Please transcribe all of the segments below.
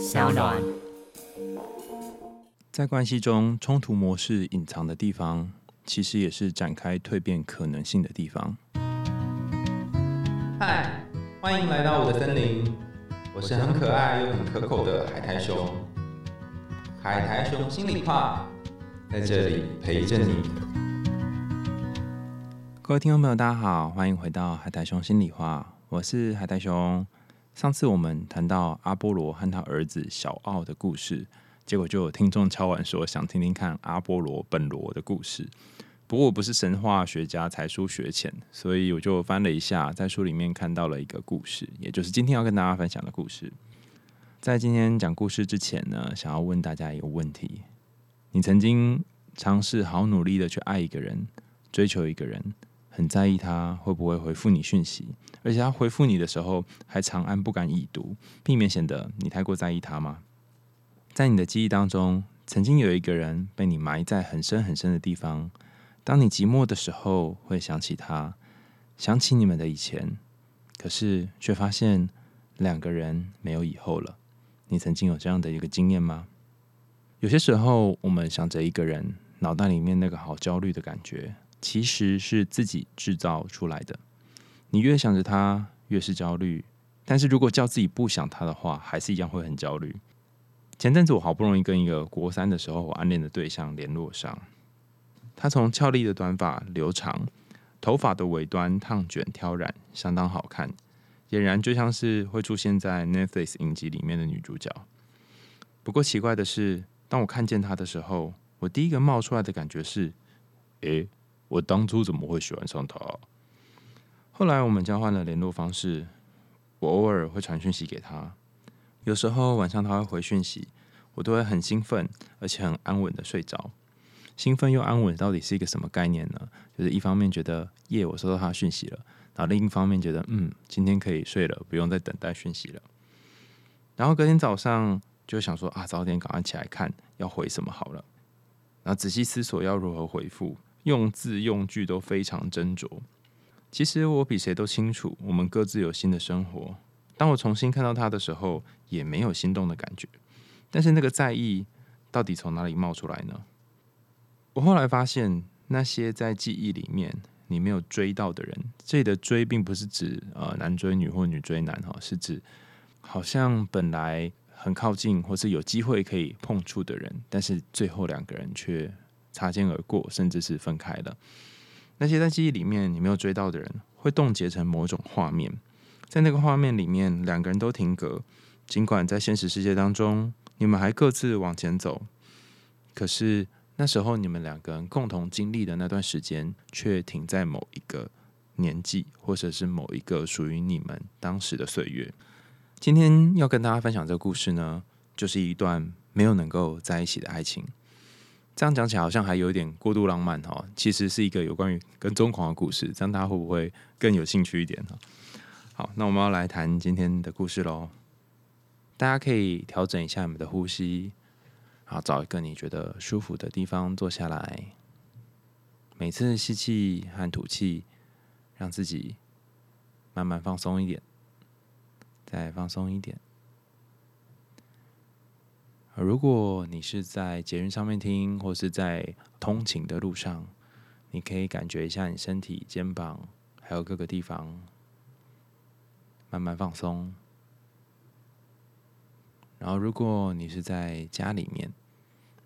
小暖。在关系中，冲突模式隐藏的地方，其实也是展开蜕变可能性的地方。嗨，欢迎来到我的森林，我是很可爱又很可口的海苔熊。海苔熊心里话，在这里陪着你。各位听众朋友，大家好，欢迎回到海苔熊心里话，我是海苔熊。上次我们谈到阿波罗和他儿子小奥的故事。结果就有听众敲完说想听听看阿波罗本罗的故事，不过我不是神话学家，才疏学浅，所以我就翻了一下，在书里面看到了一个故事，也就是今天要跟大家分享的故事。在今天讲故事之前呢，想要问大家一个问题：你曾经尝试好努力的去爱一个人，追求一个人，很在意他会不会回复你讯息，而且他回复你的时候还长按不敢已读，避免显得你太过在意他吗？在你的记忆当中，曾经有一个人被你埋在很深很深的地方。当你寂寞的时候，会想起他，想起你们的以前，可是却发现两个人没有以后了。你曾经有这样的一个经验吗？有些时候，我们想着一个人，脑袋里面那个好焦虑的感觉，其实是自己制造出来的。你越想着他，越是焦虑。但是如果叫自己不想他的话，还是一样会很焦虑。前阵子我好不容易跟一个国三的时候我暗恋的对象联络上，他从俏丽的短发留长，头发的尾端烫卷挑染，相当好看，俨然就像是会出现在 Netflix 影集里面的女主角。不过奇怪的是，当我看见他的时候，我第一个冒出来的感觉是：诶，我当初怎么会喜欢上他？后来我们交换了联络方式，我偶尔会传讯息给他。有时候晚上他会回讯息，我都会很兴奋，而且很安稳的睡着。兴奋又安稳到底是一个什么概念呢？就是一方面觉得耶，我收到他讯息了，然后另一方面觉得嗯，今天可以睡了，不用再等待讯息了。然后隔天早上就想说啊，早点赶快起来看要回什么好了。然后仔细思索要如何回复，用字用句都非常斟酌。其实我比谁都清楚，我们各自有新的生活。当我重新看到他的时候，也没有心动的感觉。但是那个在意到底从哪里冒出来呢？我后来发现，那些在记忆里面你没有追到的人，这里的追并不是指呃男追女或女追男哈，是指好像本来很靠近或是有机会可以碰触的人，但是最后两个人却擦肩而过，甚至是分开了。那些在记忆里面你没有追到的人，会冻结成某种画面。在那个画面里面，两个人都停格。尽管在现实世界当中，你们还各自往前走，可是那时候你们两个人共同经历的那段时间，却停在某一个年纪，或者是某一个属于你们当时的岁月。今天要跟大家分享这个故事呢，就是一段没有能够在一起的爱情。这样讲起来好像还有点过度浪漫哈，其实是一个有关于跟踪狂的故事。这样大家会不会更有兴趣一点呢？好，那我们要来谈今天的故事喽。大家可以调整一下你们的呼吸，然后找一个你觉得舒服的地方坐下来。每次吸气和吐气，让自己慢慢放松一点，再放松一点。如果你是在捷运上面听，或是在通勤的路上，你可以感觉一下你身体、肩膀还有各个地方。慢慢放松，然后如果你是在家里面，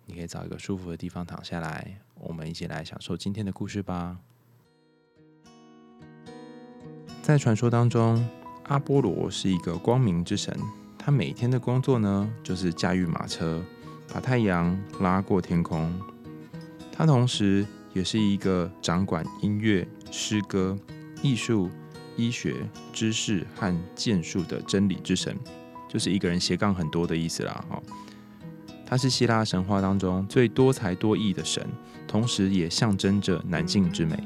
你可以找一个舒服的地方躺下来，我们一起来享受今天的故事吧。在传说当中，阿波罗是一个光明之神，他每天的工作呢，就是驾驭马车，把太阳拉过天空。他同时也是一个掌管音乐、诗歌、艺术。医学知识和剑术的真理之神，就是一个人斜杠很多的意思啦。哈，他是希腊神话当中最多才多艺的神，同时也象征着男性之美。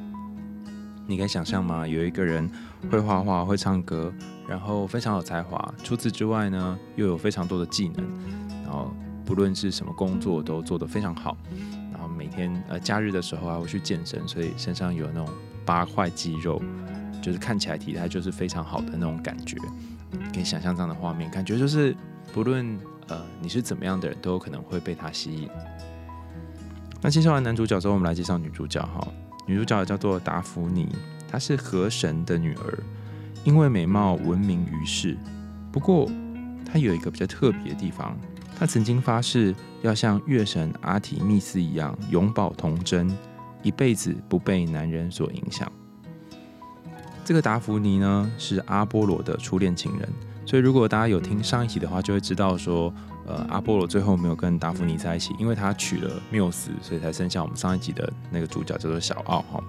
你敢想象吗？有一个人会画画、会唱歌，然后非常有才华。除此之外呢，又有非常多的技能，然后不论是什么工作都做得非常好。然后每天呃假日的时候还会去健身，所以身上有那种八块肌肉。就是看起来体态就是非常好的那种感觉，可以想象这样的画面，感觉就是不论呃你是怎么样的人，都有可能会被他吸引。那介绍完男主角之后，我们来介绍女主角哈。女主角叫做达芙妮，她是河神的女儿，因为美貌闻名于世。不过他有一个比较特别的地方，他曾经发誓要像月神阿提密斯一样永葆童真，一辈子不被男人所影响。这个达芙妮呢，是阿波罗的初恋情人。所以如果大家有听上一集的话，就会知道说。呃，阿波罗最后没有跟达芙妮在一起，因为他娶了缪斯，所以才生下我们上一集的那个主角叫做小奥哈。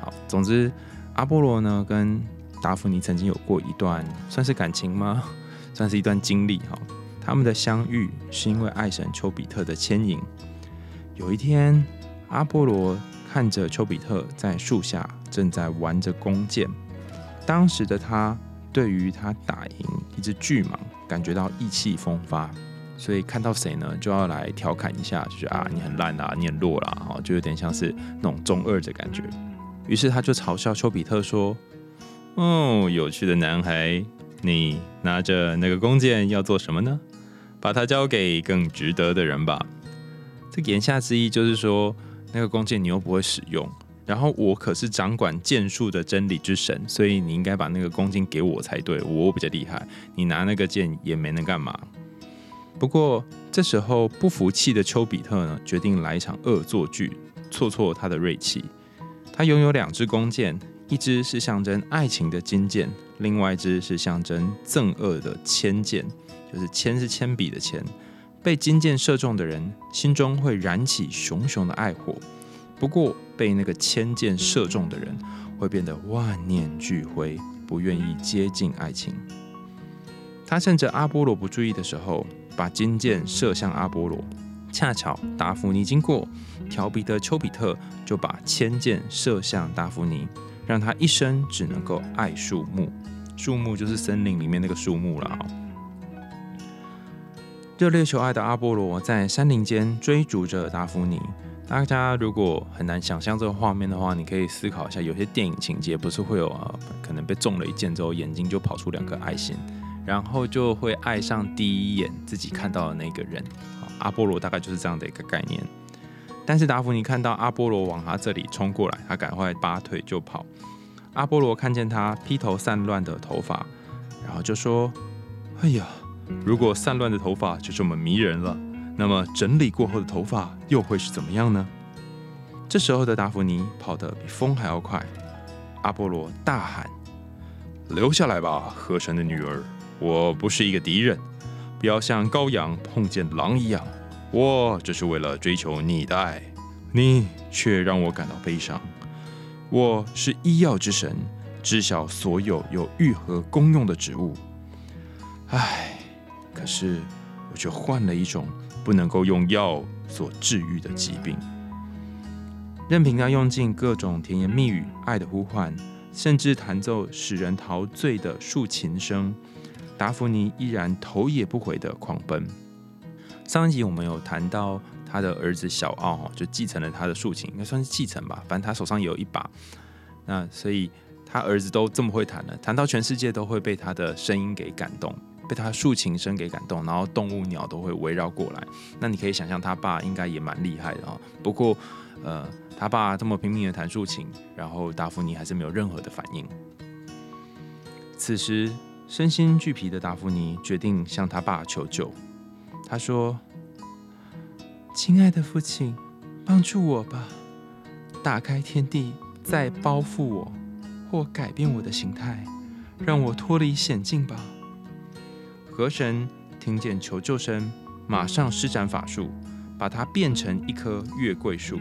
好，总之阿波罗呢跟达芙妮曾经有过一段算是感情吗？算是一段经历哈。他们的相遇是因为爱神丘比特的牵引。有一天，阿波罗看着丘比特在树下正在玩着弓箭，当时的他对于他打赢一只巨蟒感觉到意气风发。所以看到谁呢，就要来调侃一下，就是啊，你很烂啊，你很弱啦，哦，就有点像是那种中二的感觉。于是他就嘲笑丘比特说：“哦，有趣的男孩，你拿着那个弓箭要做什么呢？把它交给更值得的人吧。”这言下之意就是说，那个弓箭你又不会使用，然后我可是掌管剑术的真理之神，所以你应该把那个弓箭给我才对，我比较厉害，你拿那个箭也没能干嘛。不过这时候不服气的丘比特呢，决定来一场恶作剧，挫挫他的锐气。他拥有两支弓箭，一只是象征爱情的金箭，另外一支是象征憎恶的铅箭，就是铅是铅笔的铅。被金箭射中的人心中会燃起熊熊的爱火，不过被那个铅箭射中的人会变得万念俱灰，不愿意接近爱情。他趁着阿波罗不注意的时候。把金箭射向阿波罗，恰巧达芙妮经过，调皮的丘比特就把铅箭射向达芙妮，让他一生只能够爱树木。树木就是森林里面那个树木了啊！热烈求爱的阿波罗在山林间追逐着达芙妮。大家如果很难想象这个画面的话，你可以思考一下，有些电影情节不是会有啊，可能被中了一箭之后，眼睛就跑出两颗爱心。然后就会爱上第一眼自己看到的那个人，阿波罗大概就是这样的一个概念。但是达芙妮看到阿波罗往他这里冲过来，他赶快拔腿就跑。阿波罗看见他披头散乱的头发，然后就说：“哎呀，如果散乱的头发就这么迷人了，那么整理过后的头发又会是怎么样呢？”这时候的达芙妮跑得比风还要快。阿波罗大喊：“留下来吧，河神的女儿！”我不是一个敌人，不要像羔羊碰见狼一样。我只是为了追求你的爱，你却让我感到悲伤。我是医药之神，知晓所有有愈合功用的植物。唉，可是我却患了一种不能够用药所治愈的疾病。任凭他用尽各种甜言蜜语、爱的呼唤，甚至弹奏使人陶醉的竖琴声。达芙妮依然头也不回的狂奔。上一集我们有谈到他的儿子小奥哈，就继承了他的竖琴，应该算是继承吧。反正他手上有一把，那所以他儿子都这么会弹了，弹到全世界都会被他的声音给感动，被他竖琴声给感动，然后动物鸟都会围绕过来。那你可以想象他爸应该也蛮厉害的啊。不过呃，他爸这么拼命的弹竖琴，然后达芙妮还是没有任何的反应。此时。身心俱疲的达芙妮决定向他爸求救。他说：“亲爱的父亲，帮助我吧，打开天地，再包覆我，或改变我的形态，让我脱离险境吧。”河神听见求救声，马上施展法术，把它变成一棵月桂树。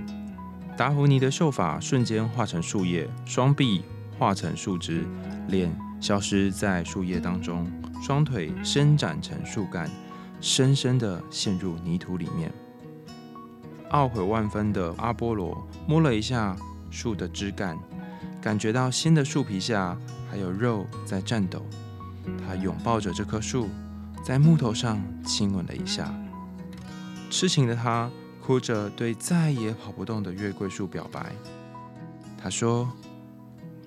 达芙妮的秀发瞬间化成树叶，双臂化成树枝，脸。消失在树叶当中，双腿伸展成树干，深深地陷入泥土里面。懊悔万分的阿波罗摸了一下树的枝干，感觉到新的树皮下还有肉在颤抖。他拥抱着这棵树，在木头上亲吻了一下。痴情的他哭着对再也跑不动的月桂树表白。他说。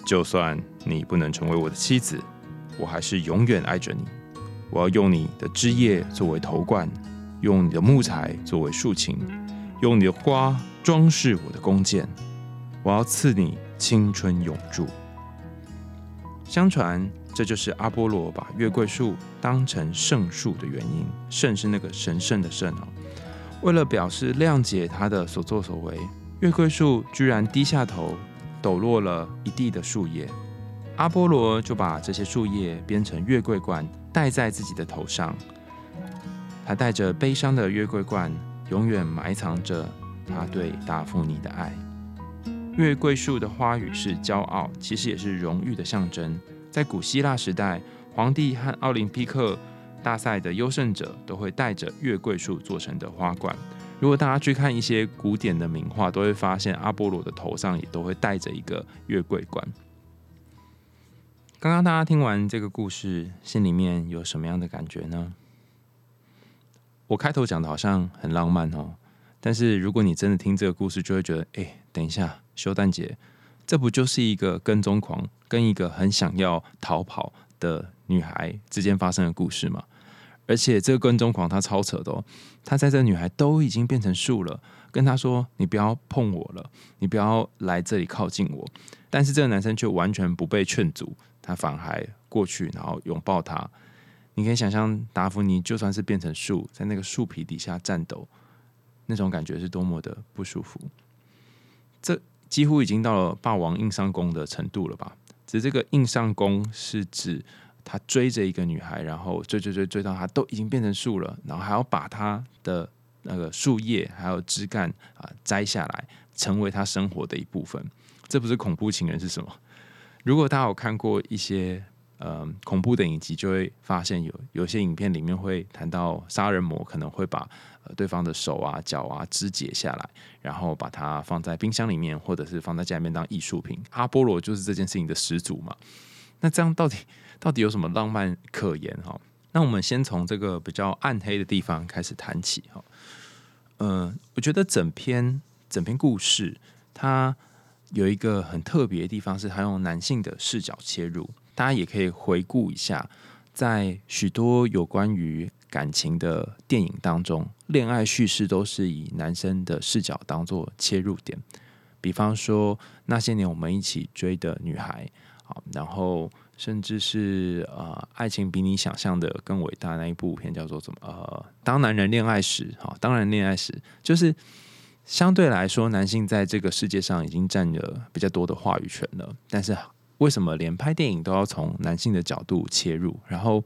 就算你不能成为我的妻子，我还是永远爱着你。我要用你的枝叶作为头冠，用你的木材作为竖琴，用你的花装饰我的弓箭。我要赐你青春永驻。相传，这就是阿波罗把月桂树当成圣树的原因。圣是那个神圣的圣哦。为了表示谅解他的所作所为，月桂树居然低下头，抖落了一地的树叶。阿波罗就把这些树叶编成月桂冠，戴在自己的头上。他带着悲伤的月桂冠，永远埋藏着他对达芙妮的爱。月桂树的花语是骄傲，其实也是荣誉的象征。在古希腊时代，皇帝和奥林匹克大赛的优胜者都会带着月桂树做成的花冠。如果大家去看一些古典的名画，都会发现阿波罗的头上也都会戴着一个月桂冠。刚刚大家听完这个故事，心里面有什么样的感觉呢？我开头讲的好像很浪漫哦，但是如果你真的听这个故事，就会觉得，哎，等一下。修蛋姐，这不就是一个跟踪狂跟一个很想要逃跑的女孩之间发生的故事吗？而且这个跟踪狂他超扯的哦，他在这女孩都已经变成树了，跟他说：“你不要碰我了，你不要来这里靠近我。”但是这个男生却完全不被劝阻，他反而过去然后拥抱她。你可以想象达芙妮就算是变成树，在那个树皮底下颤抖，那种感觉是多么的不舒服。这。几乎已经到了霸王硬上弓的程度了吧？只是这个硬上弓是指他追着一个女孩，然后追追追追到她都已经变成树了，然后还要把她的那个树叶还有枝干啊摘下来，成为他生活的一部分。这不是恐怖情人是什么？如果大家有看过一些呃恐怖的影集，就会发现有有些影片里面会谈到杀人魔可能会把。对方的手啊、脚啊肢解下来，然后把它放在冰箱里面，或者是放在家里面当艺术品。阿波罗就是这件事情的始祖嘛。那这样到底到底有什么浪漫可言哈？那我们先从这个比较暗黑的地方开始谈起哈。嗯，我觉得整篇整篇故事它有一个很特别的地方，是他用男性的视角切入。大家也可以回顾一下，在许多有关于。感情的电影当中，恋爱叙事都是以男生的视角当做切入点。比方说，那些年我们一起追的女孩，好，然后甚至是呃，爱情比你想象的更伟大那一部片叫做什么？呃，当男人恋爱时，好，当然恋爱时，就是相对来说，男性在这个世界上已经占了比较多的话语权了。但是，为什么连拍电影都要从男性的角度切入？然后。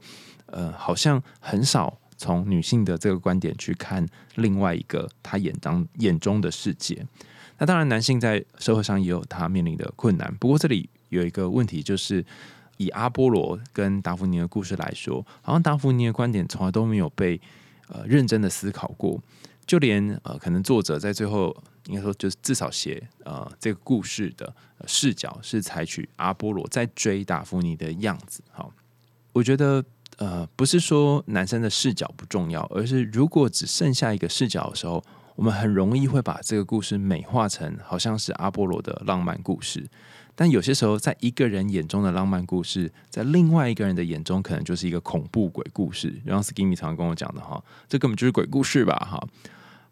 呃，好像很少从女性的这个观点去看另外一个他眼当眼中的世界。那当然，男性在社会上也有他面临的困难。不过这里有一个问题，就是以阿波罗跟达芙妮的故事来说，好像达芙妮的观点从来都没有被呃认真的思考过。就连呃，可能作者在最后应该说，就是至少写呃这个故事的视角是采取阿波罗在追达芙妮的样子。好，我觉得。呃，不是说男生的视角不重要，而是如果只剩下一个视角的时候，我们很容易会把这个故事美化成好像是阿波罗的浪漫故事。但有些时候，在一个人眼中的浪漫故事，在另外一个人的眼中，可能就是一个恐怖鬼故事。然后 Skimmy 常跟我讲的哈，这根本就是鬼故事吧哈。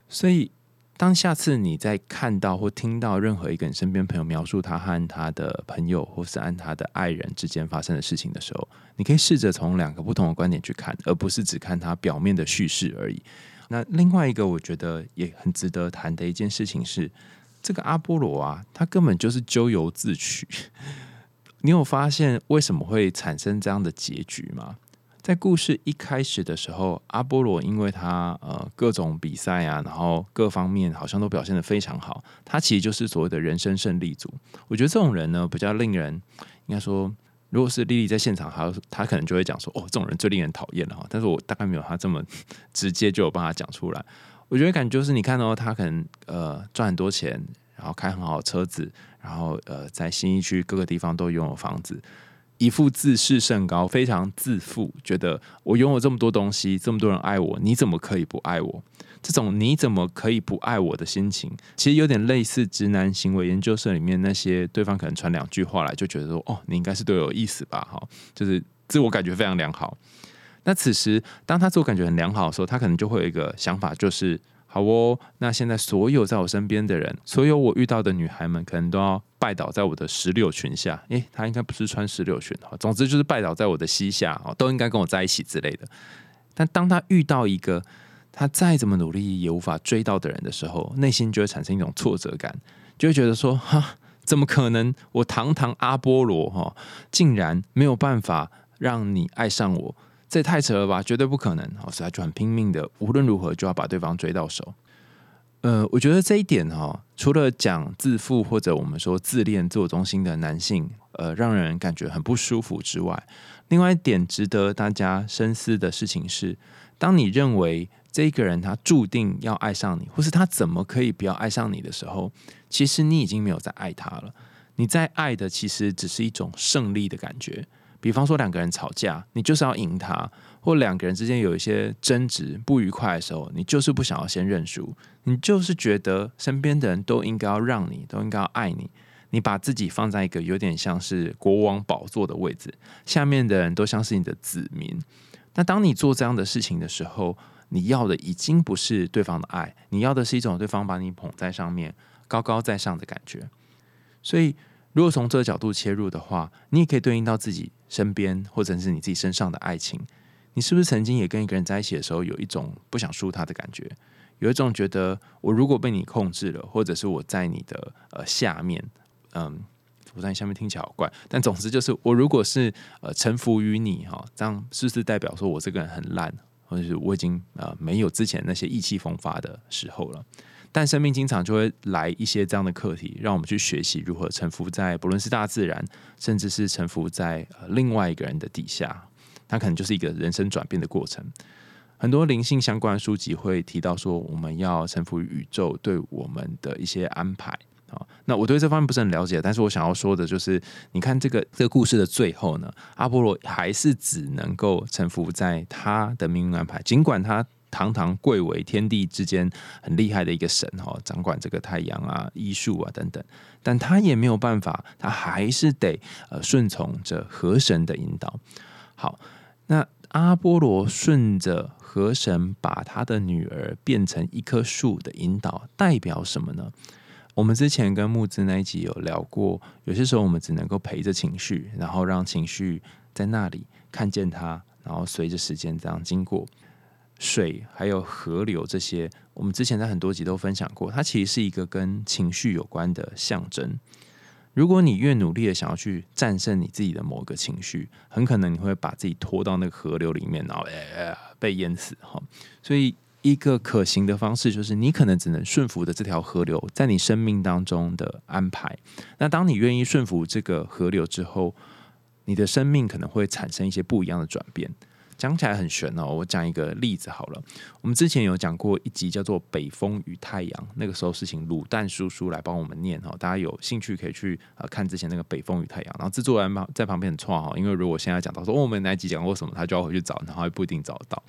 所以。当下次你在看到或听到任何一个你身边朋友描述他和他的朋友或是按他的爱人之间发生的事情的时候，你可以试着从两个不同的观点去看，而不是只看他表面的叙事而已。那另外一个我觉得也很值得谈的一件事情是，这个阿波罗啊，他根本就是咎由自取。你有发现为什么会产生这样的结局吗？在故事一开始的时候，阿波罗因为他呃各种比赛啊，然后各方面好像都表现的非常好，他其实就是所谓的人生胜利组。我觉得这种人呢，比较令人应该说，如果是莉莉在现场，他他可能就会讲说，哦，这种人最令人讨厌了哈。但是我大概没有他这么直接就有办法讲出来。我觉得感觉就是你看到他可能呃赚很多钱，然后开很好的车子，然后呃在新一区各个地方都拥有房子。一副自视甚高，非常自负，觉得我拥有这么多东西，这么多人爱我，你怎么可以不爱我？这种你怎么可以不爱我的心情，其实有点类似直男行为研究社里面那些对方可能传两句话来，就觉得说哦，你应该是对我有意思吧？哈，就是自我感觉非常良好。那此时当他自我感觉很良好的时候，他可能就会有一个想法，就是好哦，那现在所有在我身边的人，所有我遇到的女孩们，可能都要拜倒在我的石榴裙下。诶，她应该不是穿石榴裙哈，总之就是拜倒在我的膝下哦，都应该跟我在一起之类的。但当他遇到一个他再怎么努力也无法追到的人的时候，内心就会产生一种挫折感，就会觉得说哈。怎么可能？我堂堂阿波罗哈，竟然没有办法让你爱上我，这也太扯了吧！绝对不可能！所以他就很拼命的，无论如何就要把对方追到手。呃，我觉得这一点哈，除了讲自负或者我们说自恋、自我中心的男性，呃，让人感觉很不舒服之外，另外一点值得大家深思的事情是，当你认为。这一个人他注定要爱上你，或是他怎么可以不要爱上你的时候，其实你已经没有在爱他了。你在爱的其实只是一种胜利的感觉。比方说两个人吵架，你就是要赢他；或两个人之间有一些争执不愉快的时候，你就是不想要先认输，你就是觉得身边的人都应该要让你，都应该要爱你。你把自己放在一个有点像是国王宝座的位置，下面的人都像是你的子民。那当你做这样的事情的时候，你要的已经不是对方的爱，你要的是一种对方把你捧在上面、高高在上的感觉。所以，如果从这个角度切入的话，你也可以对应到自己身边或者是你自己身上的爱情。你是不是曾经也跟一个人在一起的时候，有一种不想输他的感觉？有一种觉得我如果被你控制了，或者是我在你的呃下面，嗯，我在你下面听起来好怪，但总之就是我如果是呃臣服于你哈，这样是不是代表说我这个人很烂？或者是我已经呃没有之前那些意气风发的时候了，但生命经常就会来一些这样的课题，让我们去学习如何臣服在不论是大自然，甚至是臣服在另外一个人的底下，它可能就是一个人生转变的过程。很多灵性相关的书籍会提到说，我们要臣服于宇宙对我们的一些安排。好，那我对这方面不是很了解，但是我想要说的就是，你看这个这个故事的最后呢，阿波罗还是只能够臣服在他的命运安排，尽管他堂堂贵为天地之间很厉害的一个神哈，掌管这个太阳啊、医术啊等等，但他也没有办法，他还是得呃顺从着河神的引导。好，那阿波罗顺着河神把他的女儿变成一棵树的引导，代表什么呢？我们之前跟木子那一集有聊过，有些时候我们只能够陪着情绪，然后让情绪在那里看见它，然后随着时间这样经过。水还有河流这些，我们之前在很多集都分享过，它其实是一个跟情绪有关的象征。如果你越努力的想要去战胜你自己的某个情绪，很可能你会把自己拖到那个河流里面，然后被淹死哈。所以。一个可行的方式就是，你可能只能顺服的这条河流在你生命当中的安排。那当你愿意顺服这个河流之后，你的生命可能会产生一些不一样的转变。讲起来很玄哦，我讲一个例子好了。我们之前有讲过一集叫做《北风与太阳》，那个时候是请卤蛋叔叔来帮我们念哈，大家有兴趣可以去呃看之前那个《北风与太阳》，然后制作人旁在旁边很错哈，因为如果现在讲到说我们哪一集讲过什么，他就要回去找，然后也不一定找得到。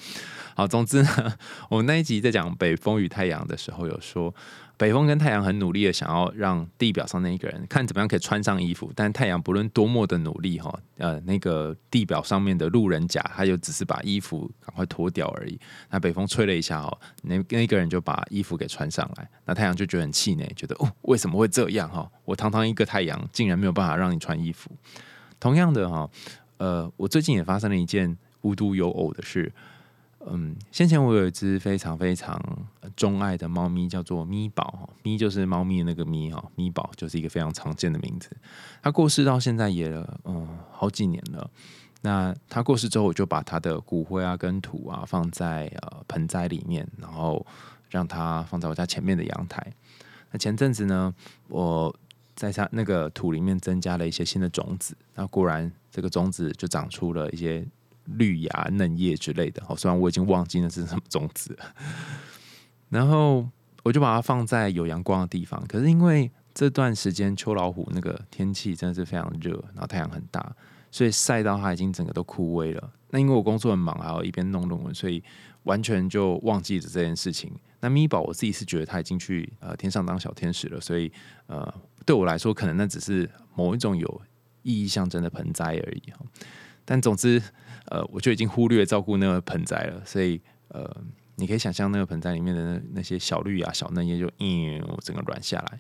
好，总之呢，我们那一集在讲《北风与太阳》的时候有说。北风跟太阳很努力的想要让地表上那一个人看怎么样可以穿上衣服，但太阳不论多么的努力哈，呃，那个地表上面的路人甲，他就只是把衣服赶快脱掉而已。那北风吹了一下哈，那那个人就把衣服给穿上来，那太阳就觉得很气馁，觉得哦，为什么会这样哈？我堂堂一个太阳，竟然没有办法让你穿衣服。同样的哈，呃，我最近也发生了一件无独有偶的事。嗯，先前我有一只非常非常钟爱的猫咪，叫做咪宝。咪就是猫咪的那个咪哈，咪宝就是一个非常常见的名字。它过世到现在也嗯好几年了。那它过世之后，我就把它的骨灰啊跟土啊放在呃盆栽里面，然后让它放在我家前面的阳台。那前阵子呢，我在它那个土里面增加了一些新的种子，那果然这个种子就长出了一些。绿芽嫩叶之类的，好，虽然我已经忘记那是什么种子，然后我就把它放在有阳光的地方。可是因为这段时间秋老虎那个天气真的是非常热，然后太阳很大，所以晒到它已经整个都枯萎了。那因为我工作很忙，还有一边弄论文，所以完全就忘记了这件事情。那咪宝我自己是觉得它已经去呃天上当小天使了，所以呃对我来说，可能那只是某一种有意义象征的盆栽而已。但总之。呃，我就已经忽略照顾那个盆栽了。所以呃，你可以想象那个盆栽里面的那那些小绿芽、小嫩叶就嗯，整个软下来。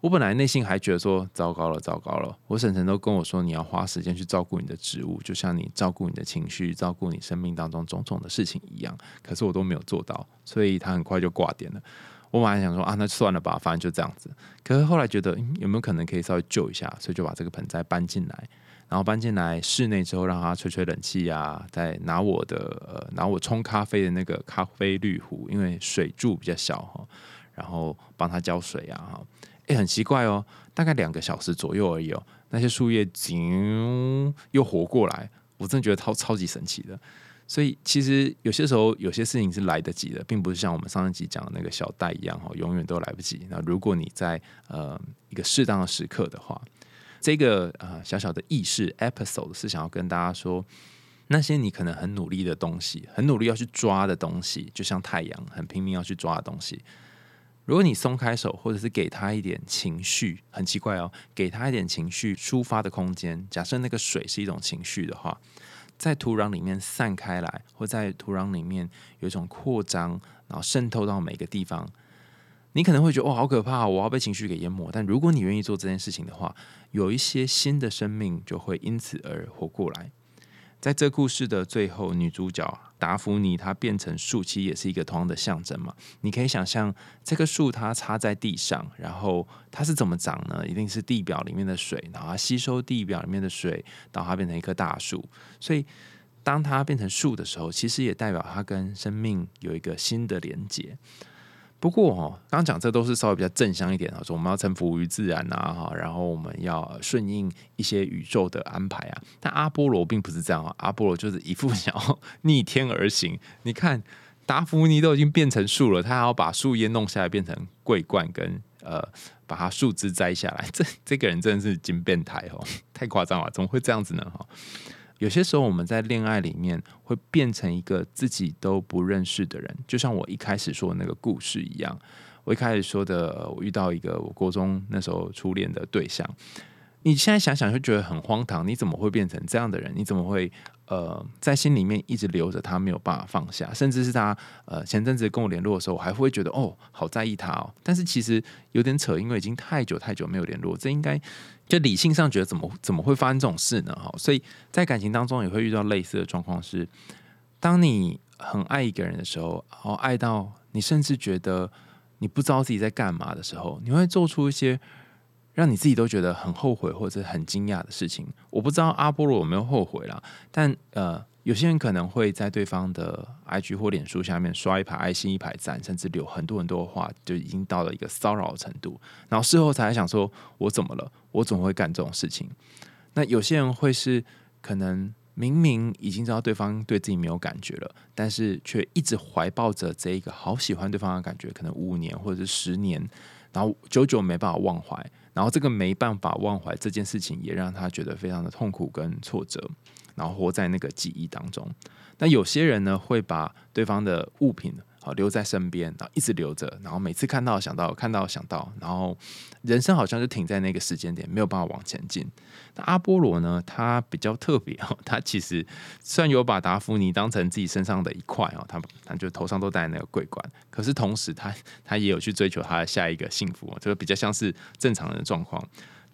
我本来内心还觉得说糟糕了，糟糕了。我婶婶都跟我说，你要花时间去照顾你的植物，就像你照顾你的情绪、照顾你生命当中种种的事情一样。可是我都没有做到，所以他很快就挂点了。我本来想说啊，那算了吧，反正就这样子。可是后来觉得有没有可能可以稍微救一下，所以就把这个盆栽搬进来，然后搬进来室内之后，让它吹吹冷气啊，再拿我的呃拿我冲咖啡的那个咖啡滤壶，因为水柱比较小哈，然后帮它浇水啊哈。哎，很奇怪哦，大概两个小时左右而已哦，那些树叶紧又活过来，我真的觉得超超级神奇的。所以其实有些时候有些事情是来得及的，并不是像我们上一集讲的那个小袋一样哈，永远都来不及。那如果你在呃一个适当的时刻的话，这个呃小小的意识 episode 是想要跟大家说，那些你可能很努力的东西，很努力要去抓的东西，就像太阳很拼命要去抓的东西。如果你松开手，或者是给他一点情绪，很奇怪哦，给他一点情绪抒发的空间。假设那个水是一种情绪的话，在土壤里面散开来，或在土壤里面有一种扩张，然后渗透到每个地方，你可能会觉得哦，好可怕，我要被情绪给淹没。但如果你愿意做这件事情的话，有一些新的生命就会因此而活过来。在这故事的最后，女主角达芙妮她变成树，其实也是一个同样的象征嘛。你可以想象，这棵树它插在地上，然后它是怎么长呢？一定是地表里面的水，然后它吸收地表里面的水，然后它变成一棵大树。所以，当它变成树的时候，其实也代表它跟生命有一个新的连接。不过哦，刚刚讲这都是稍微比较正向一点啊，说我们要臣服于自然啊，哈，然后我们要顺应一些宇宙的安排啊。但阿波罗并不是这样啊，阿波罗就是一副想要逆天而行。你看达芙妮都已经变成树了，他还要把树叶弄下来变成桂冠，跟呃把它树枝摘下来。这这个人真的是金变态哦，太夸张了，怎么会这样子呢？哈。有些时候，我们在恋爱里面会变成一个自己都不认识的人，就像我一开始说的那个故事一样。我一开始说的，我遇到一个我国中那时候初恋的对象。你现在想想就觉得很荒唐，你怎么会变成这样的人？你怎么会呃在心里面一直留着他，没有办法放下？甚至是他呃前阵子跟我联络的时候，我还会觉得哦，好在意他哦。但是其实有点扯，因为已经太久太久没有联络，这应该就理性上觉得怎么怎么会发生这种事呢？哈，所以在感情当中也会遇到类似的状况，是当你很爱一个人的时候，然后爱到你甚至觉得你不知道自己在干嘛的时候，你会做出一些。让你自己都觉得很后悔或者很惊讶的事情，我不知道阿波罗有没有后悔啦。但呃，有些人可能会在对方的 IG 或脸书下面刷一排爱心、一排赞，甚至留很多很多话，就已经到了一个骚扰的程度。然后事后才想说，我怎么了？我怎么会干这种事情？那有些人会是可能明明已经知道对方对自己没有感觉了，但是却一直怀抱着这一个好喜欢对方的感觉，可能五年或者是十年，然后久久没办法忘怀。然后这个没办法忘怀这件事情，也让他觉得非常的痛苦跟挫折，然后活在那个记忆当中。那有些人呢，会把对方的物品。留在身边，然后一直留着，然后每次看到想到，看到想到，然后人生好像就停在那个时间点，没有办法往前进。那阿波罗呢？他比较特别哦，他其实虽然有把达芙妮当成自己身上的一块哦，他他就头上都戴那个桂冠，可是同时他他也有去追求他的下一个幸福，这个比较像是正常人的状况。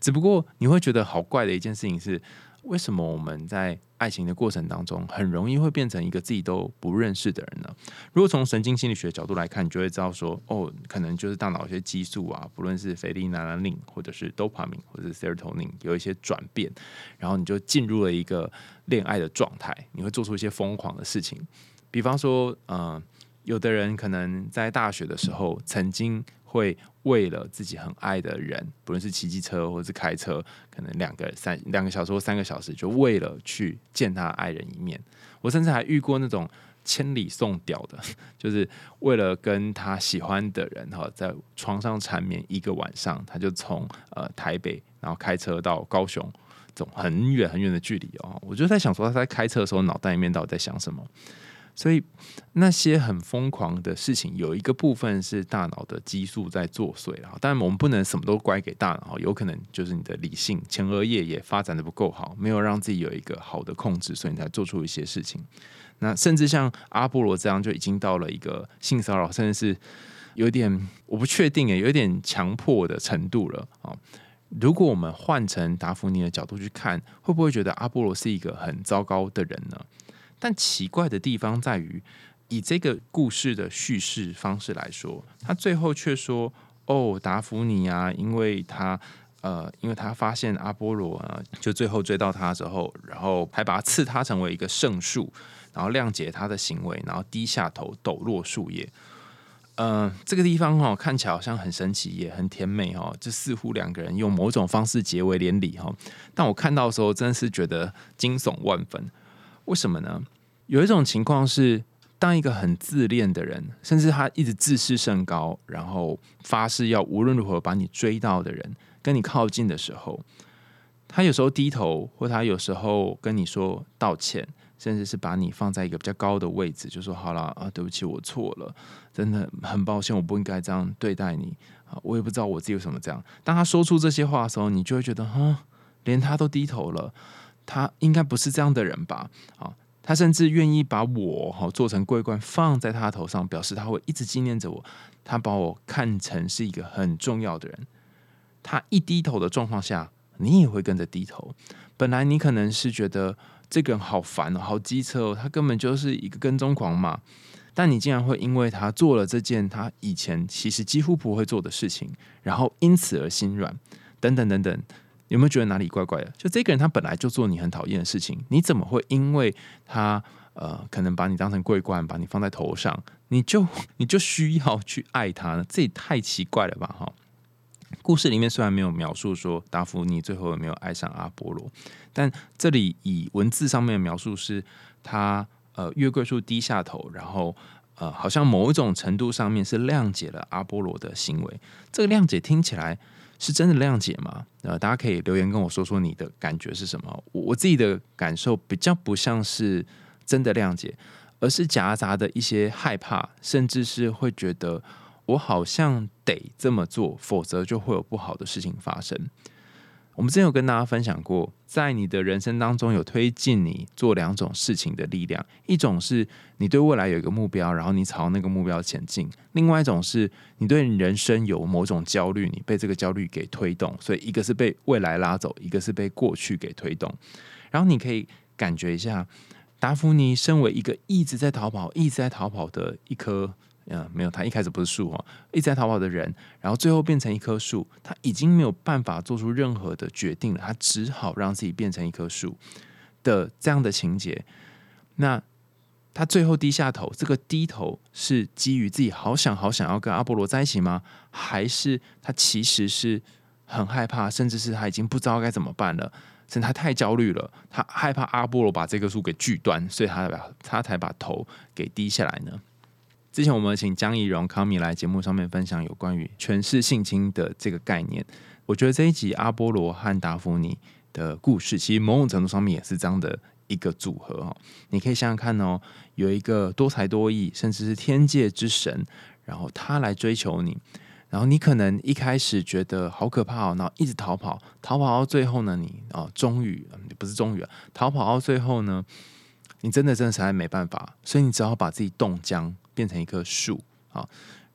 只不过你会觉得好怪的一件事情是。为什么我们在爱情的过程当中，很容易会变成一个自己都不认识的人呢？如果从神经心理学角度来看，你就会知道说，哦，可能就是大脑一些激素啊，不论是菲利纳拉宁，或者是多巴胺，或者是 serotonin 有一些转变，然后你就进入了一个恋爱的状态，你会做出一些疯狂的事情。比方说，嗯，有的人可能在大学的时候曾经。会为了自己很爱的人，不论是骑机车或是开车，可能两个三两个小时或三个小时，就为了去见他爱人一面。我甚至还遇过那种千里送屌的，就是为了跟他喜欢的人哈，在床上缠绵一个晚上，他就从呃台北然后开车到高雄，这种很远很远的距离哦。我就在想说，他在开车的时候脑袋里面到底在想什么？所以那些很疯狂的事情，有一个部分是大脑的激素在作祟啊。当然，我们不能什么都怪给大脑，有可能就是你的理性前额叶也发展的不够好，没有让自己有一个好的控制，所以你才做出一些事情。那甚至像阿波罗这样，就已经到了一个性骚扰，甚至是有点我不确定诶，有点强迫的程度了啊。如果我们换成达芙妮的角度去看，会不会觉得阿波罗是一个很糟糕的人呢？但奇怪的地方在于，以这个故事的叙事方式来说，他最后却说：“哦，达芙妮啊，因为他呃，因为他发现阿波罗啊，就最后追到他之后，然后还把他赐他成为一个圣树，然后谅解他的行为，然后低下头抖落树叶。嗯，这个地方哦，看起来好像很神奇，也很甜美哦，就似乎两个人用某种方式结为连理哈。但我看到的时候，真的是觉得惊悚万分。为什么呢？有一种情况是，当一个很自恋的人，甚至他一直自视甚高，然后发誓要无论如何把你追到的人，跟你靠近的时候，他有时候低头，或他有时候跟你说道歉，甚至是把你放在一个比较高的位置，就说好了啊，对不起，我错了，真的很抱歉，我不应该这样对待你啊，我也不知道我自己为什么这样。当他说出这些话的时候，你就会觉得，哈，连他都低头了，他应该不是这样的人吧？啊。他甚至愿意把我哈做成桂冠放在他头上，表示他会一直纪念着我。他把我看成是一个很重要的人。他一低头的状况下，你也会跟着低头。本来你可能是觉得这个人好烦哦，好机车哦，他根本就是一个跟踪狂嘛。但你竟然会因为他做了这件他以前其实几乎不会做的事情，然后因此而心软，等等等等。有没有觉得哪里怪怪的？就这个人，他本来就做你很讨厌的事情，你怎么会因为他呃，可能把你当成桂冠，把你放在头上，你就 你就需要去爱他呢？这也太奇怪了吧！哈，故事里面虽然没有描述说达芙妮最后有没有爱上阿波罗，但这里以文字上面的描述是，他呃，月桂树低下头，然后呃，好像某一种程度上面是谅解了阿波罗的行为。这个谅解听起来。是真的谅解吗？呃，大家可以留言跟我说说你的感觉是什么。我自己的感受比较不像是真的谅解，而是夹杂的一些害怕，甚至是会觉得我好像得这么做，否则就会有不好的事情发生。我们之前有跟大家分享过，在你的人生当中有推进你做两种事情的力量，一种是你对未来有一个目标，然后你朝那个目标前进；，另外一种是你对人生有某种焦虑，你被这个焦虑给推动。所以，一个是被未来拉走，一个是被过去给推动。然后，你可以感觉一下，达芙妮身为一个一直在逃跑、一直在逃跑的一颗。嗯，没有，他一开始不是树哦，一直在逃跑的人，然后最后变成一棵树，他已经没有办法做出任何的决定了，他只好让自己变成一棵树的这样的情节。那他最后低下头，这个低头是基于自己好想好想要跟阿波罗在一起吗？还是他其实是很害怕，甚至是他已经不知道该怎么办了，甚至他太焦虑了，他害怕阿波罗把这棵树给锯断，所以他把他才把头给低下来呢？之前我们请江怡蓉康米来节目上面分享有关于诠释性侵的这个概念。我觉得这一集阿波罗和达芙妮的故事，其实某种程度上面也是这样的一个组合哦。你可以想想看哦，有一个多才多艺，甚至是天界之神，然后他来追求你，然后你可能一开始觉得好可怕哦，然后一直逃跑，逃跑到最后呢，你哦，终于不是终于，逃跑到最后呢，你真的真的实在没办法，所以你只好把自己冻僵。变成一棵树啊，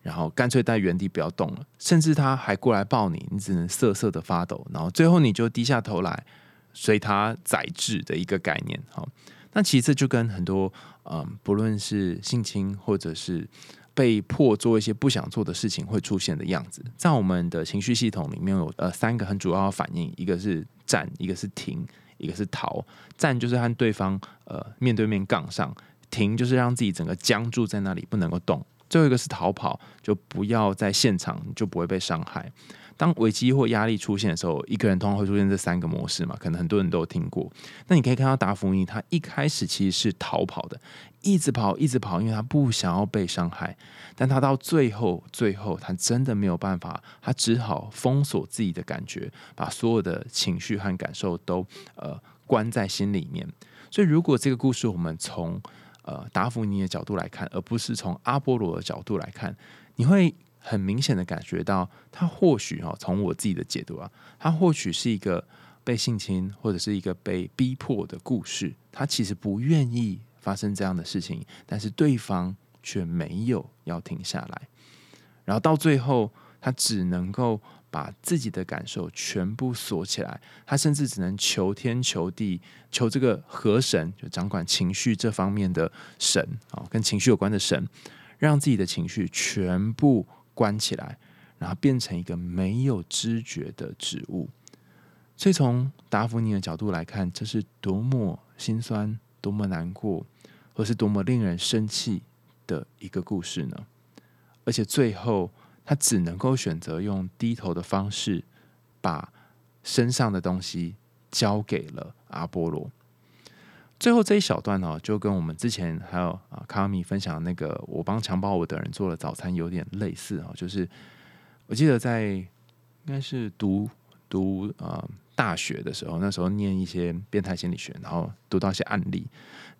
然后干脆在原地不要动了，甚至他还过来抱你，你只能瑟瑟的发抖，然后最后你就低下头来随他宰制的一个概念。好，那其次就跟很多嗯，不论是性侵或者是被迫做一些不想做的事情会出现的样子，在我们的情绪系统里面有呃三个很主要的反应，一个是战，一个是停，一个是逃。战就是和对方呃面对面杠上。停就是让自己整个僵住在那里不能够动，最后一个是逃跑，就不要在现场，就不会被伤害。当危机或压力出现的时候，一个人通常会出现这三个模式嘛？可能很多人都有听过。那你可以看到达芙妮，他一开始其实是逃跑的，一直跑，一直跑，因为他不想要被伤害。但他到最后，最后他真的没有办法，他只好封锁自己的感觉，把所有的情绪和感受都呃关在心里面。所以，如果这个故事我们从呃达芙妮的角度来看，而不是从阿波罗的角度来看，你会很明显的感觉到，他或许哈，从我自己的解读啊，他或许是一个被性侵或者是一个被逼迫的故事，他其实不愿意发生这样的事情，但是对方却没有要停下来，然后到最后，他只能够。把自己的感受全部锁起来，他甚至只能求天求地，求这个河神，就掌管情绪这方面的神啊，跟情绪有关的神，让自己的情绪全部关起来，然后变成一个没有知觉的植物。所以从达芙妮的角度来看，这是多么心酸、多么难过，或是多么令人生气的一个故事呢？而且最后。他只能够选择用低头的方式，把身上的东西交给了阿波罗。最后这一小段呢，就跟我们之前还有啊卡米分享那个我帮强暴我的人做了早餐有点类似啊，就是我记得在应该是读读啊大学的时候，那时候念一些变态心理学，然后读到一些案例，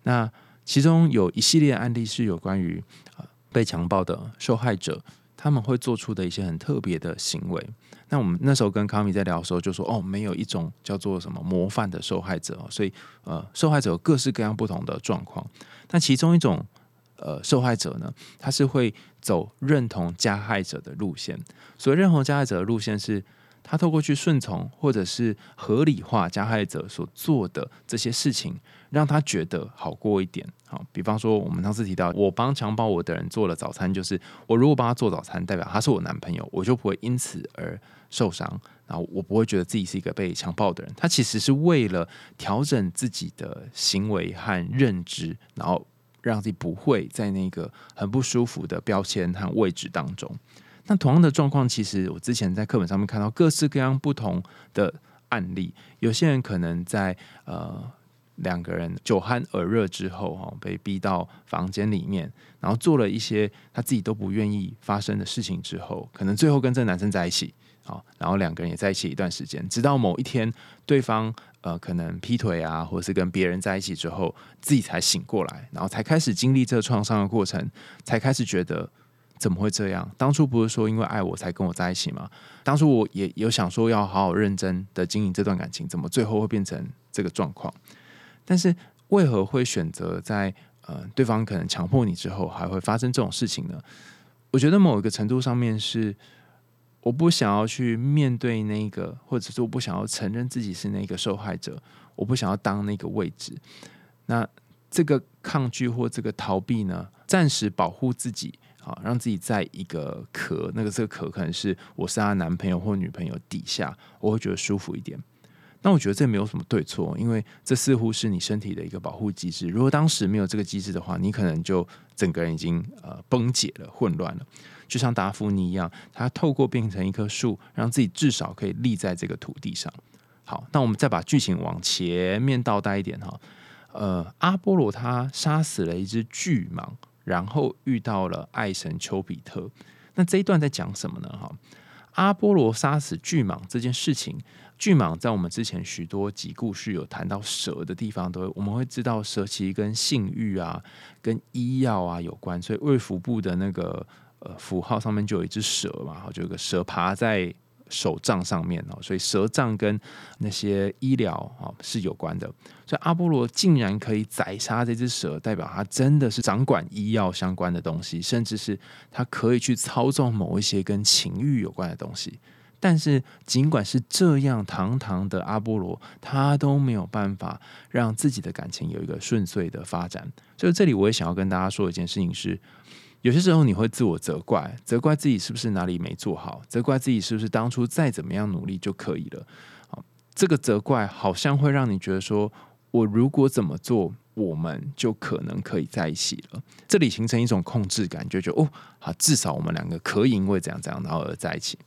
那其中有一系列案例是有关于啊被强暴的受害者。他们会做出的一些很特别的行为。那我们那时候跟康米在聊的时候，就说：“哦，没有一种叫做什么模范的受害者。”所以，呃，受害者有各式各样不同的状况。那其中一种，呃，受害者呢，他是会走认同加害者的路线。所以认同加害者的路线是。他透过去顺从，或者是合理化加害者所做的这些事情，让他觉得好过一点。好，比方说我们上次提到，我帮强暴我的人做了早餐，就是我如果帮他做早餐，代表他是我男朋友，我就不会因此而受伤，然后我不会觉得自己是一个被强暴的人。他其实是为了调整自己的行为和认知，然后让自己不会在那个很不舒服的标签和位置当中。那同样的状况，其实我之前在课本上面看到各式各样不同的案例。有些人可能在呃两个人酒酣耳热之后，哈，被逼到房间里面，然后做了一些他自己都不愿意发生的事情之后，可能最后跟这个男生在一起，好，然后两个人也在一起一段时间，直到某一天对方呃可能劈腿啊，或者是跟别人在一起之后，自己才醒过来，然后才开始经历这个创伤的过程，才开始觉得。怎么会这样？当初不是说因为爱我才跟我在一起吗？当初我也有想说要好好认真的经营这段感情，怎么最后会变成这个状况？但是为何会选择在呃对方可能强迫你之后还会发生这种事情呢？我觉得某一个程度上面是我不想要去面对那个，或者是我不想要承认自己是那个受害者，我不想要当那个位置。那这个抗拒或这个逃避呢，暂时保护自己。好，让自己在一个壳，那个这个壳可能是我是她男朋友或女朋友底下，我会觉得舒服一点。那我觉得这没有什么对错，因为这似乎是你身体的一个保护机制。如果当时没有这个机制的话，你可能就整个人已经呃崩解了、混乱了。就像达芙妮一样，他透过变成一棵树，让自己至少可以立在这个土地上。好，那我们再把剧情往前面倒带一点哈。呃，阿波罗他杀死了一只巨蟒。然后遇到了爱神丘比特，那这一段在讲什么呢？哈，阿波罗杀死巨蟒这件事情，巨蟒在我们之前许多集故事有谈到蛇的地方，都我们会知道蛇其实跟性欲啊、跟医药啊有关，所以卫福部的那个呃符号上面就有一只蛇嘛，就有个蛇爬在。手杖上面哦，所以蛇杖跟那些医疗啊是有关的。所以阿波罗竟然可以宰杀这只蛇，代表他真的是掌管医药相关的东西，甚至是他可以去操纵某一些跟情欲有关的东西。但是尽管是这样，堂堂的阿波罗他都没有办法让自己的感情有一个顺遂的发展。所以这里我也想要跟大家说一件事情是。有些时候你会自我责怪，责怪自己是不是哪里没做好，责怪自己是不是当初再怎么样努力就可以了。好，这个责怪好像会让你觉得说，我如果怎么做，我们就可能可以在一起了。这里形成一种控制感，就觉得哦，好，至少我们两个可以因为这样这样然后而在一起。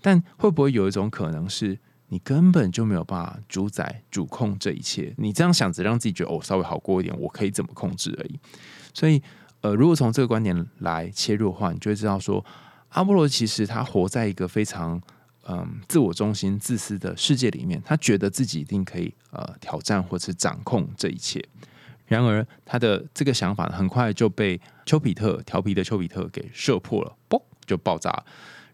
但会不会有一种可能是，你根本就没有办法主宰、主控这一切？你这样想着让自己觉得哦，稍微好过一点，我可以怎么控制而已。所以。呃，如果从这个观点来切入的话，你就会知道说，阿波罗其实他活在一个非常嗯自我中心、自私的世界里面，他觉得自己一定可以呃挑战或是掌控这一切。然而，他的这个想法很快就被丘比特调皮的丘比特给射破了，嘣就爆炸。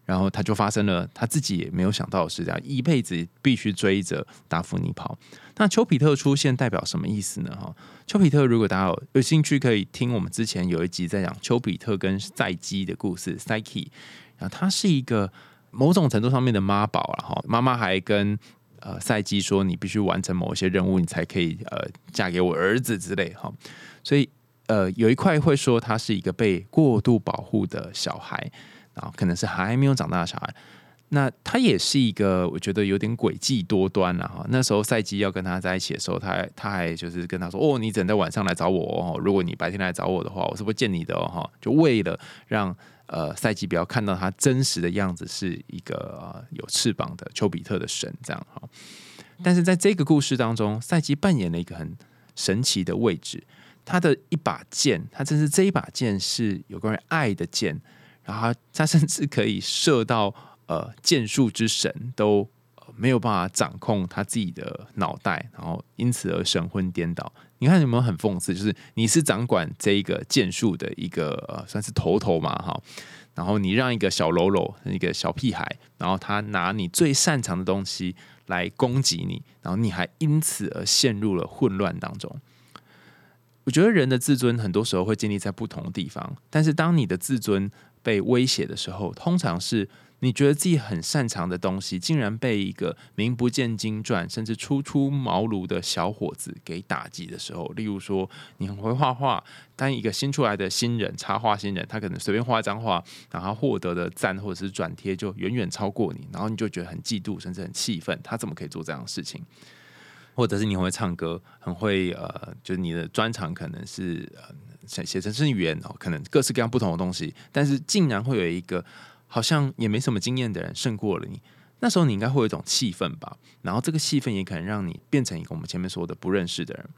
然后他就发生了他自己也没有想到的事，这样一辈子必须追着达芙妮跑。那丘比特出现代表什么意思呢？哈，丘比特如果大家有有兴趣，可以听我们之前有一集在讲丘比特跟赛基的故事，Psyche。然后他是一个某种程度上面的妈宝了哈，妈妈还跟呃赛基说，你必须完成某一些任务，你才可以呃嫁给我儿子之类哈。所以呃有一块会说他是一个被过度保护的小孩。啊，可能是还没有长大的小孩，那他也是一个我觉得有点诡计多端了哈。那时候赛季要跟他在一起的时候，他他还就是跟他说：“哦，你只能在晚上来找我哦，如果你白天来找我的话，我是不会见你的哦。”哈，就为了让呃赛季不要看到他真实的样子是一个有翅膀的丘比特的神这样哈。但是在这个故事当中，赛季扮演了一个很神奇的位置，他的一把剑，他真是这一把剑是有关于爱的剑。然后他甚至可以射到呃剑术之神都没有办法掌控他自己的脑袋，然后因此而神魂颠倒。你看有没有很讽刺？就是你是掌管这一个剑术的一个呃算是头头嘛哈，然后你让一个小喽啰一个小屁孩，然后他拿你最擅长的东西来攻击你，然后你还因此而陷入了混乱当中。我觉得人的自尊很多时候会建立在不同的地方，但是当你的自尊被威胁的时候，通常是你觉得自己很擅长的东西，竟然被一个名不见经传甚至初出茅庐的小伙子给打击的时候。例如说，你很会画画，但一个新出来的新人插画新人，他可能随便画一张画，然后获得的赞或者是转贴就远远超过你，然后你就觉得很嫉妒，甚至很气愤，他怎么可以做这样的事情？或者是你很会唱歌，很会呃，就是你的专长可能是呃。写写成是语言哦，可能各式各样不同的东西，但是竟然会有一个好像也没什么经验的人胜过了你，那时候你应该会有一种气氛吧，然后这个气氛也可能让你变成一个我们前面说的不认识的人。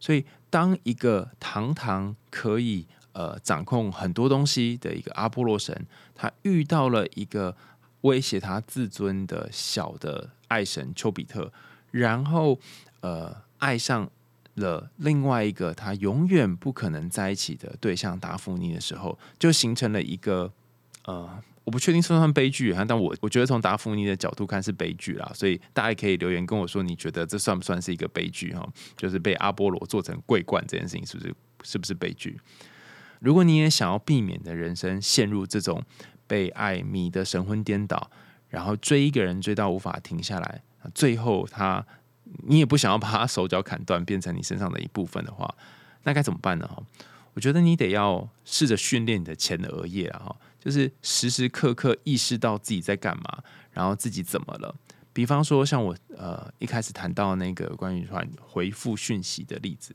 所以，当一个堂堂可以呃掌控很多东西的一个阿波罗神，他遇到了一个威胁他自尊的小的爱神丘比特，然后呃爱上。了另外一个他永远不可能在一起的对象达芙妮的时候，就形成了一个呃，我不确定算不算悲剧，但我我觉得从达芙妮的角度看是悲剧啦，所以大家可以留言跟我说，你觉得这算不算是一个悲剧哈？就是被阿波罗做成桂冠这件事情是不是是不是悲剧？如果你也想要避免的人生陷入这种被爱迷的神魂颠倒，然后追一个人追到无法停下来，最后他。你也不想要把他手脚砍断，变成你身上的一部分的话，那该怎么办呢？哈，我觉得你得要试着训练你的前额叶啊，哈，就是时时刻刻意识到自己在干嘛，然后自己怎么了。比方说，像我呃一开始谈到那个关于传回复讯息的例子，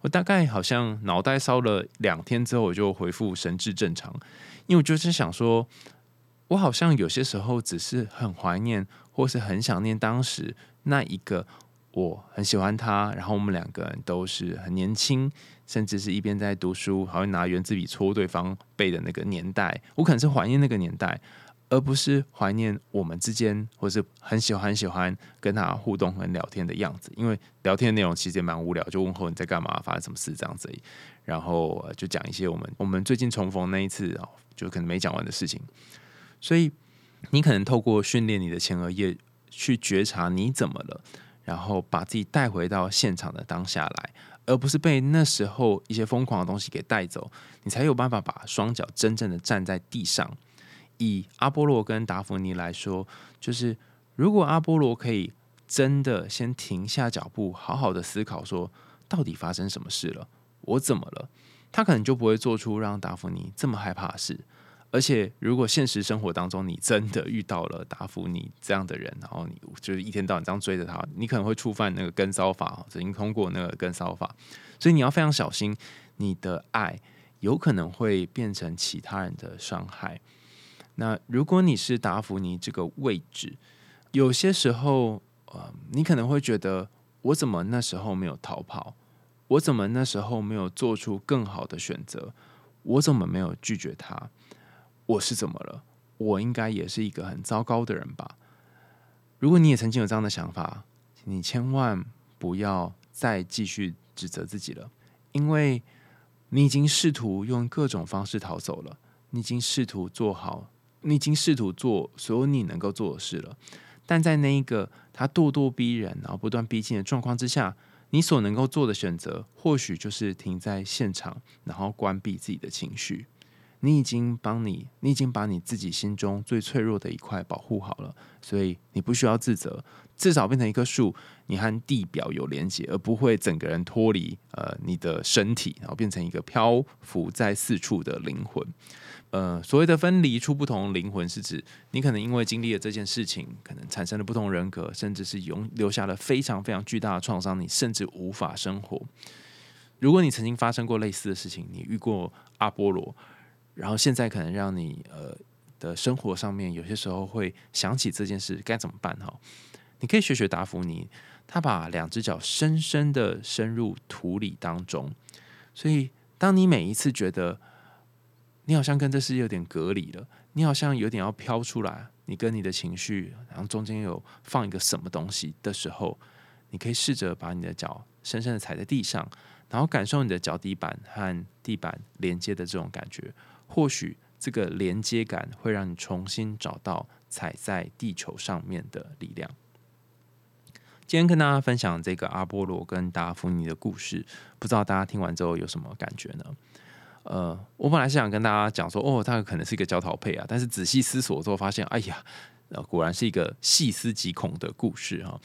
我大概好像脑袋烧了两天之后，我就回复神志正常，因为我就是想说，我好像有些时候只是很怀念，或是很想念当时。那一个我很喜欢他，然后我们两个人都是很年轻，甚至是一边在读书，还会拿圆珠笔戳对方背的那个年代，我可能是怀念那个年代，而不是怀念我们之间，或是很喜欢很喜欢跟他互动、很聊天的样子。因为聊天的内容其实也蛮无聊，就问候你在干嘛，发生什么事这样子，然后就讲一些我们我们最近重逢那一次哦，就可能没讲完的事情。所以你可能透过训练你的前额叶。去觉察你怎么了，然后把自己带回到现场的当下来，而不是被那时候一些疯狂的东西给带走，你才有办法把双脚真正的站在地上。以阿波罗跟达芙妮来说，就是如果阿波罗可以真的先停下脚步，好好的思考说到底发生什么事了，我怎么了，他可能就不会做出让达芙妮这么害怕的事。而且，如果现实生活当中你真的遇到了达芙妮这样的人，然后你就是一天到晚这样追着他，你可能会触犯那个跟骚法，曾经通过那个跟骚法，所以你要非常小心，你的爱有可能会变成其他人的伤害。那如果你是达芙妮这个位置，有些时候，呃，你可能会觉得，我怎么那时候没有逃跑？我怎么那时候没有做出更好的选择？我怎么没有拒绝他？我是怎么了？我应该也是一个很糟糕的人吧？如果你也曾经有这样的想法，请你千万不要再继续指责自己了，因为你已经试图用各种方式逃走了，你已经试图做好，你已经试图做所有你能够做的事了。但在那一个他咄咄逼人，然后不断逼近的状况之下，你所能够做的选择，或许就是停在现场，然后关闭自己的情绪。你已经帮你，你已经把你自己心中最脆弱的一块保护好了，所以你不需要自责。至少变成一棵树，你和地表有连接，而不会整个人脱离呃你的身体，然后变成一个漂浮在四处的灵魂。呃，所谓的分离出不同灵魂，是指你可能因为经历了这件事情，可能产生了不同人格，甚至是永留下了非常非常巨大的创伤，你甚至无法生活。如果你曾经发生过类似的事情，你遇过阿波罗。然后现在可能让你呃的生活上面有些时候会想起这件事该怎么办哈？你可以学学达芙妮，他把两只脚深深的深入土里当中，所以当你每一次觉得你好像跟这世界有点隔离了，你好像有点要飘出来，你跟你的情绪，然后中间有放一个什么东西的时候，你可以试着把你的脚深深的踩在地上，然后感受你的脚底板和地板连接的这种感觉。或许这个连接感会让你重新找到踩在地球上面的力量。今天跟大家分享这个阿波罗跟达芙妮的故事，不知道大家听完之后有什么感觉呢？呃，我本来是想跟大家讲说，哦，它可能是一个焦桃配啊，但是仔细思索之后发现，哎呀，呃，果然是一个细思极恐的故事哈，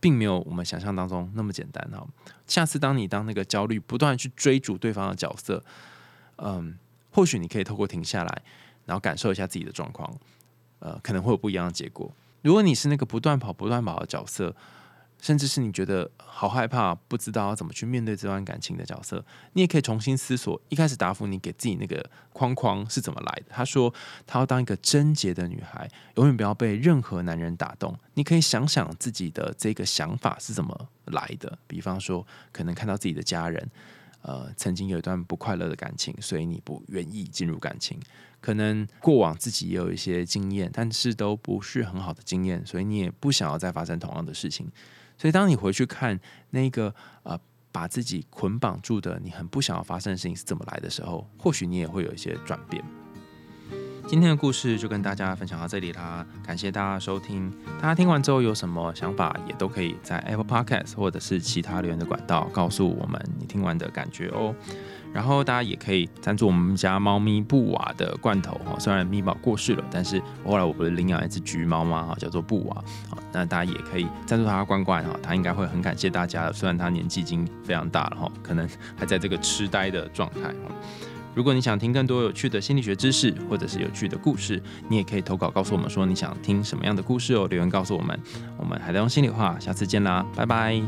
并没有我们想象当中那么简单哈。下次当你当那个焦虑不断去追逐对方的角色，嗯。或许你可以透过停下来，然后感受一下自己的状况，呃，可能会有不一样的结果。如果你是那个不断跑、不断跑的角色，甚至是你觉得好害怕、不知道要怎么去面对这段感情的角色，你也可以重新思索一开始答复你给自己那个框框是怎么来的。他说他要当一个贞洁的女孩，永远不要被任何男人打动。你可以想想自己的这个想法是怎么来的，比方说，可能看到自己的家人。呃，曾经有一段不快乐的感情，所以你不愿意进入感情。可能过往自己也有一些经验，但是都不是很好的经验，所以你也不想要再发生同样的事情。所以当你回去看那个呃，把自己捆绑住的，你很不想要发生的事情是怎么来的时候，或许你也会有一些转变。今天的故事就跟大家分享到这里啦，感谢大家收听。大家听完之后有什么想法，也都可以在 Apple Podcast 或者是其他留言的管道告诉我们你听完的感觉哦。然后大家也可以赞助我们家猫咪布瓦的罐头哈，虽然咪宝过世了，但是后来我不是领养一只橘猫吗？哈，叫做布瓦，那大家也可以赞助他罐罐哈，他应该会很感谢大家的。虽然他年纪已经非常大了哈，可能还在这个痴呆的状态。如果你想听更多有趣的心理学知识，或者是有趣的故事，你也可以投稿告诉我们说你想听什么样的故事哦，留言告诉我们。我们还在用心里话，下次见啦，拜拜。